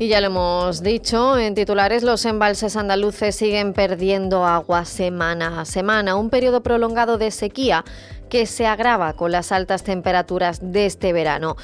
Y ya lo hemos dicho en titulares, los embalses andaluces siguen perdiendo agua semana a semana, un periodo prolongado de sequía que se agrava con las altas temperaturas de este verano.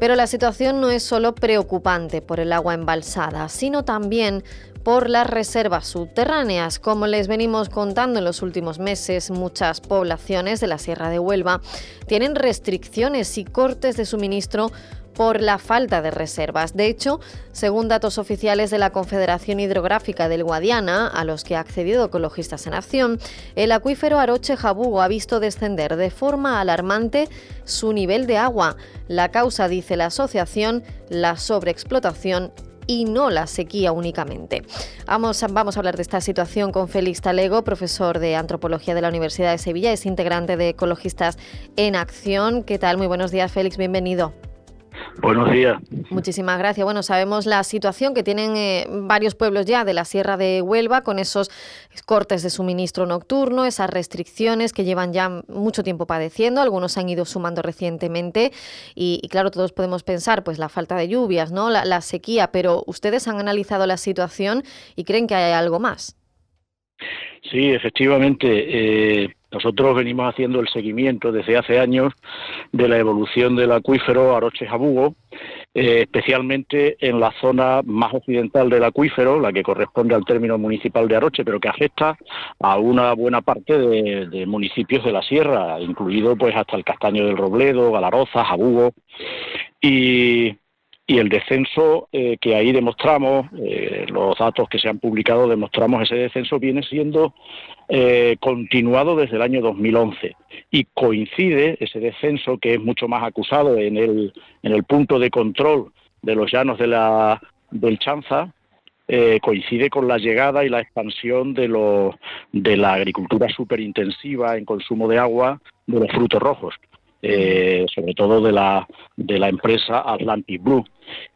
Pero la situación no es solo preocupante por el agua embalsada, sino también por las reservas subterráneas. Como les venimos contando en los últimos meses, muchas poblaciones de la Sierra de Huelva tienen restricciones y cortes de suministro por la falta de reservas. De hecho, según datos oficiales de la Confederación Hidrográfica del Guadiana, a los que ha accedido Ecologistas en Acción, el acuífero Aroche-Jabugo ha visto descender de forma alarmante su nivel de agua. La causa, dice la asociación, la sobreexplotación y no la sequía únicamente. Vamos a, vamos a hablar de esta situación con Félix Talego, profesor de antropología de la Universidad de Sevilla, es integrante de Ecologistas en Acción. ¿Qué tal? Muy buenos días, Félix, bienvenido. Buenos días. Muchísimas gracias. Bueno, sabemos la situación que tienen eh, varios pueblos ya de la Sierra de Huelva con esos cortes de suministro nocturno, esas restricciones que llevan ya mucho tiempo padeciendo. Algunos han ido sumando recientemente y, claro, todos podemos pensar, pues la falta de lluvias, ¿no? La, sequía, pero ustedes han analizado la situación y creen que hay algo más. Sí, efectivamente. Eh, nosotros venimos haciendo el seguimiento desde hace años de la evolución del acuífero Aroche-Jabugo, eh, especialmente en la zona más occidental del acuífero, la que corresponde al término municipal de Aroche, pero que afecta a una buena parte de, municipios de la sierra, incluido pues hasta el Castaño del Robledo, Galaroza, Jabugo. Y y el descenso eh, que ahí demostramos, eh, los datos que se han publicado demostramos ese descenso viene siendo eh, continuado desde el año 2011 y coincide ese descenso que es mucho más acusado en el, en el punto de control de los llanos de la, del Chanza, coincide con la llegada y la expansión de, los, de la agricultura superintensiva en consumo de agua de los frutos rojos. Eh, sobre todo de la, de la empresa Atlantic Blue.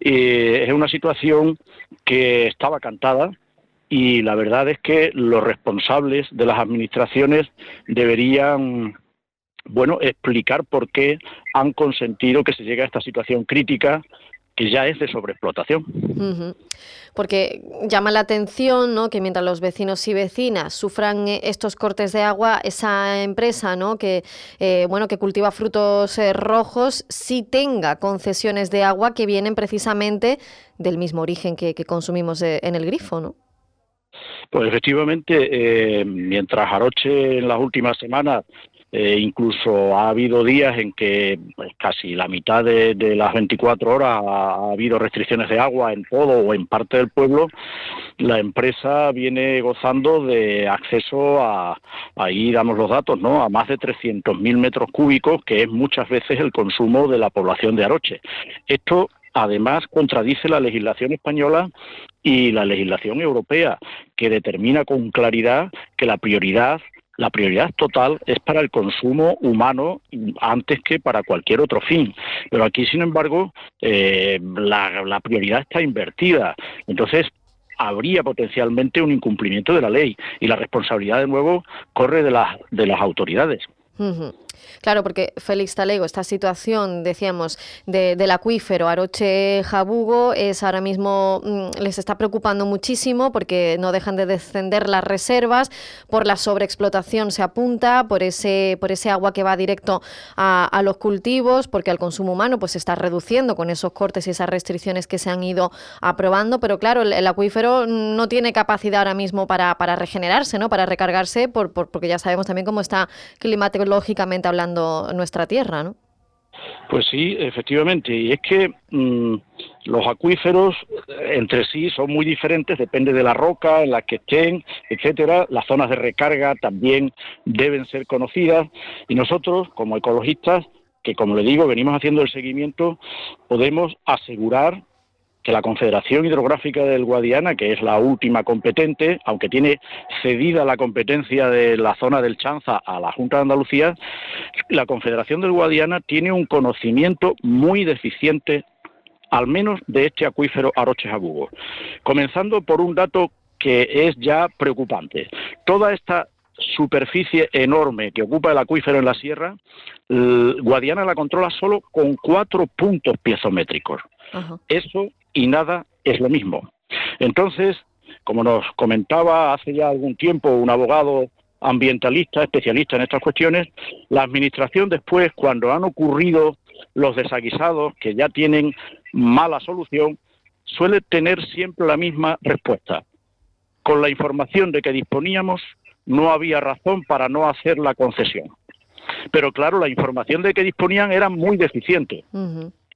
Es una situación que estaba cantada y la verdad es que los responsables de las administraciones deberían bueno, explicar por qué han consentido que se llegue a esta situación crítica que ya es de sobreexplotación. Porque llama la atención ¿no? que mientras los vecinos y vecinas sufran eh, estos cortes de agua, esa empresa ¿no? que, eh, bueno, que cultiva frutos eh, rojos sí tenga concesiones de agua que vienen precisamente del mismo origen que, consumimos en el grifo. ¿no? Pues efectivamente, mientras Aroche en las últimas semanas eh, incluso ha habido días en que pues, casi la mitad de, las 24 horas ha, habido restricciones de agua en todo o en parte del pueblo. La empresa viene gozando de acceso a, ahí damos los datos, ¿no? A más de 300.000 metros cúbicos, que es muchas veces el consumo de la población de Aroche. Esto además contradice la legislación española y la legislación europea, que determina con claridad que la prioridad la prioridad total es para el consumo humano antes que para cualquier otro fin. Pero aquí, sin embargo, eh, la, prioridad está invertida. Entonces, habría potencialmente un incumplimiento de la ley y la responsabilidad de nuevo corre de las de las autoridades. Claro, porque Félix Talego, esta situación, decíamos, del acuífero Aroche-Jabugo es ahora mismo, mm, les está preocupando muchísimo porque no dejan de descender las reservas, por la sobreexplotación se apunta, por ese, por ese agua que va directo a, los cultivos, porque al consumo humano pues se está reduciendo con esos cortes y esas restricciones que se han ido aprobando, pero claro, el, acuífero no tiene capacidad ahora mismo para, para regenerarse, ¿no? para recargarse, por, porque ya sabemos también cómo está climatológicamente hablando nuestra tierra, ¿no? Pues sí, efectivamente. Y es que mm, los acuíferos eh, entre sí son muy diferentes, depende de la roca en la que estén, etcétera. Las zonas de recarga también deben ser conocidas. Y nosotros, como ecologistas, que como le digo, venimos haciendo el seguimiento, podemos asegurar que la Confederación Hidrográfica del Guadiana, que es la última competente, aunque tiene cedida la competencia de la zona del Chanza a la Junta de Andalucía, la Confederación del Guadiana tiene un conocimiento muy deficiente al menos de este acuífero Aroche Jabugo. Comenzando por un dato que es ya preocupante. Toda esta superficie enorme que ocupa el acuífero en la sierra, Guadiana la controla solo con cuatro puntos piezométricos. Eso y nada es lo mismo. Entonces, como nos comentaba hace ya algún tiempo un abogado ambientalista, especialista en estas cuestiones, la Administración después, cuando han ocurrido los desaguisados que ya tienen mala solución, suele tener siempre la misma respuesta. Con la información de que disponíamos, no había razón para no hacer la concesión. Pero claro, la información de que disponían era muy deficiente.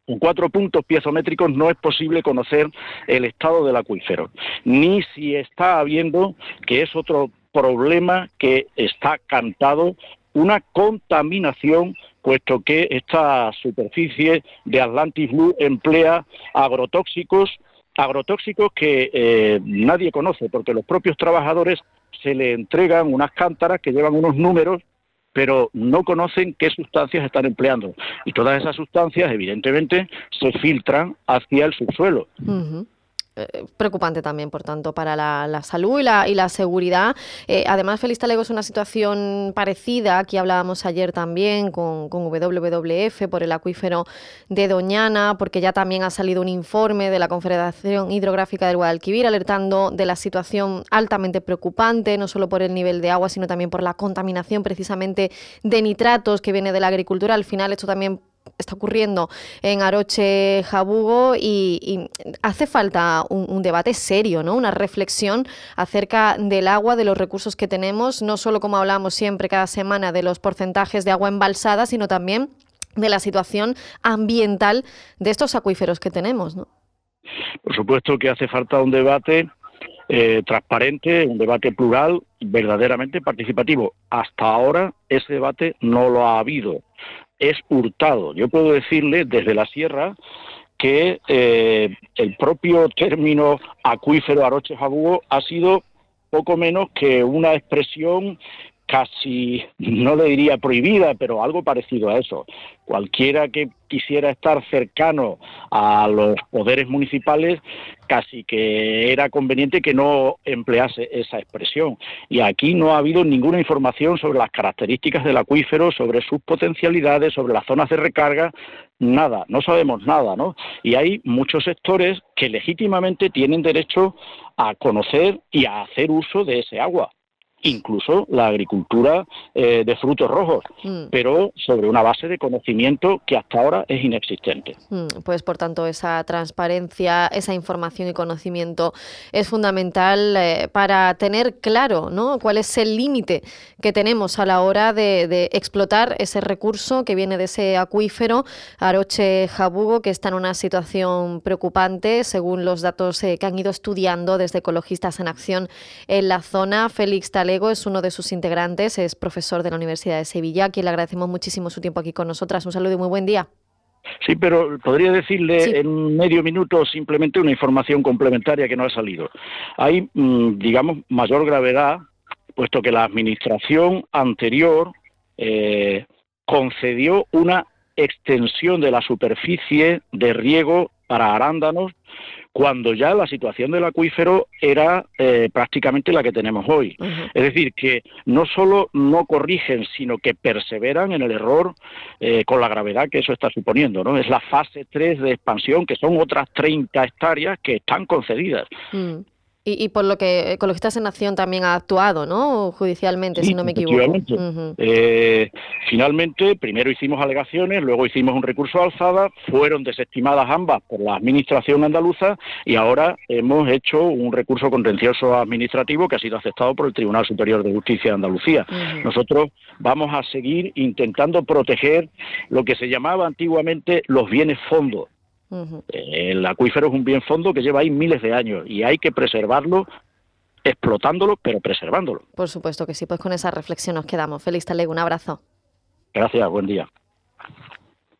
Con cuatro puntos piezométricos no es posible conocer el estado del acuífero, ni si está habiendo, que es otro problema que está cantado, una contaminación puesto que esta superficie de Atlantis Blue emplea agrotóxicos, agrotóxicos que eh, nadie conoce, porque los propios trabajadores se le entregan unas cántaras que llevan unos números pero no conocen qué sustancias están empleando. Y todas esas sustancias, evidentemente, se filtran hacia el subsuelo. Eh, preocupante también, por tanto, para la, salud y la, y la seguridad. Eh, además, Feliz Talego es una situación parecida, aquí hablábamos ayer también con, con, WWF por el acuífero de Doñana, porque ya también ha salido un informe de la Confederación Hidrográfica del Guadalquivir alertando de la situación altamente preocupante, no solo por el nivel de agua, sino también por la contaminación precisamente de nitratos que viene de la agricultura. Al final, esto también está ocurriendo en Aroche Jabugo y, hace falta un, debate serio, ¿no? una reflexión acerca del agua, de los recursos que tenemos, no solo como hablamos siempre cada semana de los porcentajes de agua embalsada, sino también de la situación ambiental de estos acuíferos que tenemos. ¿no? Por supuesto que hace falta un debate eh, transparente, un debate plural, verdaderamente participativo. Hasta ahora ese debate no lo ha habido es hurtado. Yo puedo decirle desde la sierra que eh, el propio término acuífero Aroche Jabugo ha sido poco menos que una expresión casi, no le diría prohibida, pero algo parecido a eso. Cualquiera que quisiera estar cercano a los poderes municipales, casi que era conveniente que no emplease esa expresión. Y aquí no ha habido ninguna información sobre las características del acuífero, sobre sus potencialidades, sobre las zonas de recarga, nada, no sabemos nada, ¿no? Y hay muchos sectores que legítimamente tienen derecho a conocer y a hacer uso de ese agua incluso la agricultura eh, de frutos rojos, mm. pero sobre una base de conocimiento que hasta ahora es inexistente. Mm, pues por tanto esa transparencia, esa información y conocimiento es fundamental eh, para tener claro ¿no? cuál es el límite que tenemos a la hora de, explotar ese recurso que viene de ese acuífero Aroche Jabugo, que está en una situación preocupante según los datos eh, que han ido estudiando desde Ecologistas en Acción en la zona. Félix Es uno de sus integrantes, es profesor de la Universidad de Sevilla, a quien le agradecemos muchísimo su tiempo aquí con nosotras. Un saludo y muy buen día. Sí, pero podría decirle en medio minuto simplemente una información complementaria que no ha salido. Hay, mm, digamos, mayor gravedad, puesto que la administración anterior eh, concedió una extensión de la superficie de riego para arándanos cuando ya la situación del acuífero era eh, prácticamente la que tenemos hoy. Es decir, que no solo no corrigen, sino que perseveran en el error eh, con la gravedad que eso está suponiendo. ¿no? Es la fase 3 de expansión, que son otras 30 hectáreas que están concedidas. Mm. Y, por lo que Ecologistas en Acción también ha actuado, ¿no? Judicialmente, si no me equivoco. Eh, finalmente, primero hicimos alegaciones, luego hicimos un recurso alzada, fueron desestimadas ambas por la Administración andaluza y ahora hemos hecho un recurso contencioso administrativo que ha sido aceptado por el Tribunal Superior de Justicia de Andalucía. Nosotros vamos a seguir intentando proteger lo que se llamaba antiguamente los bienes fondos el acuífero es un bien fondo que lleva ahí miles de años y hay que preservarlo explotándolo, pero preservándolo. Por supuesto que sí, pues con esa reflexión nos quedamos. Feliz Talego, un abrazo. Gracias, buen día.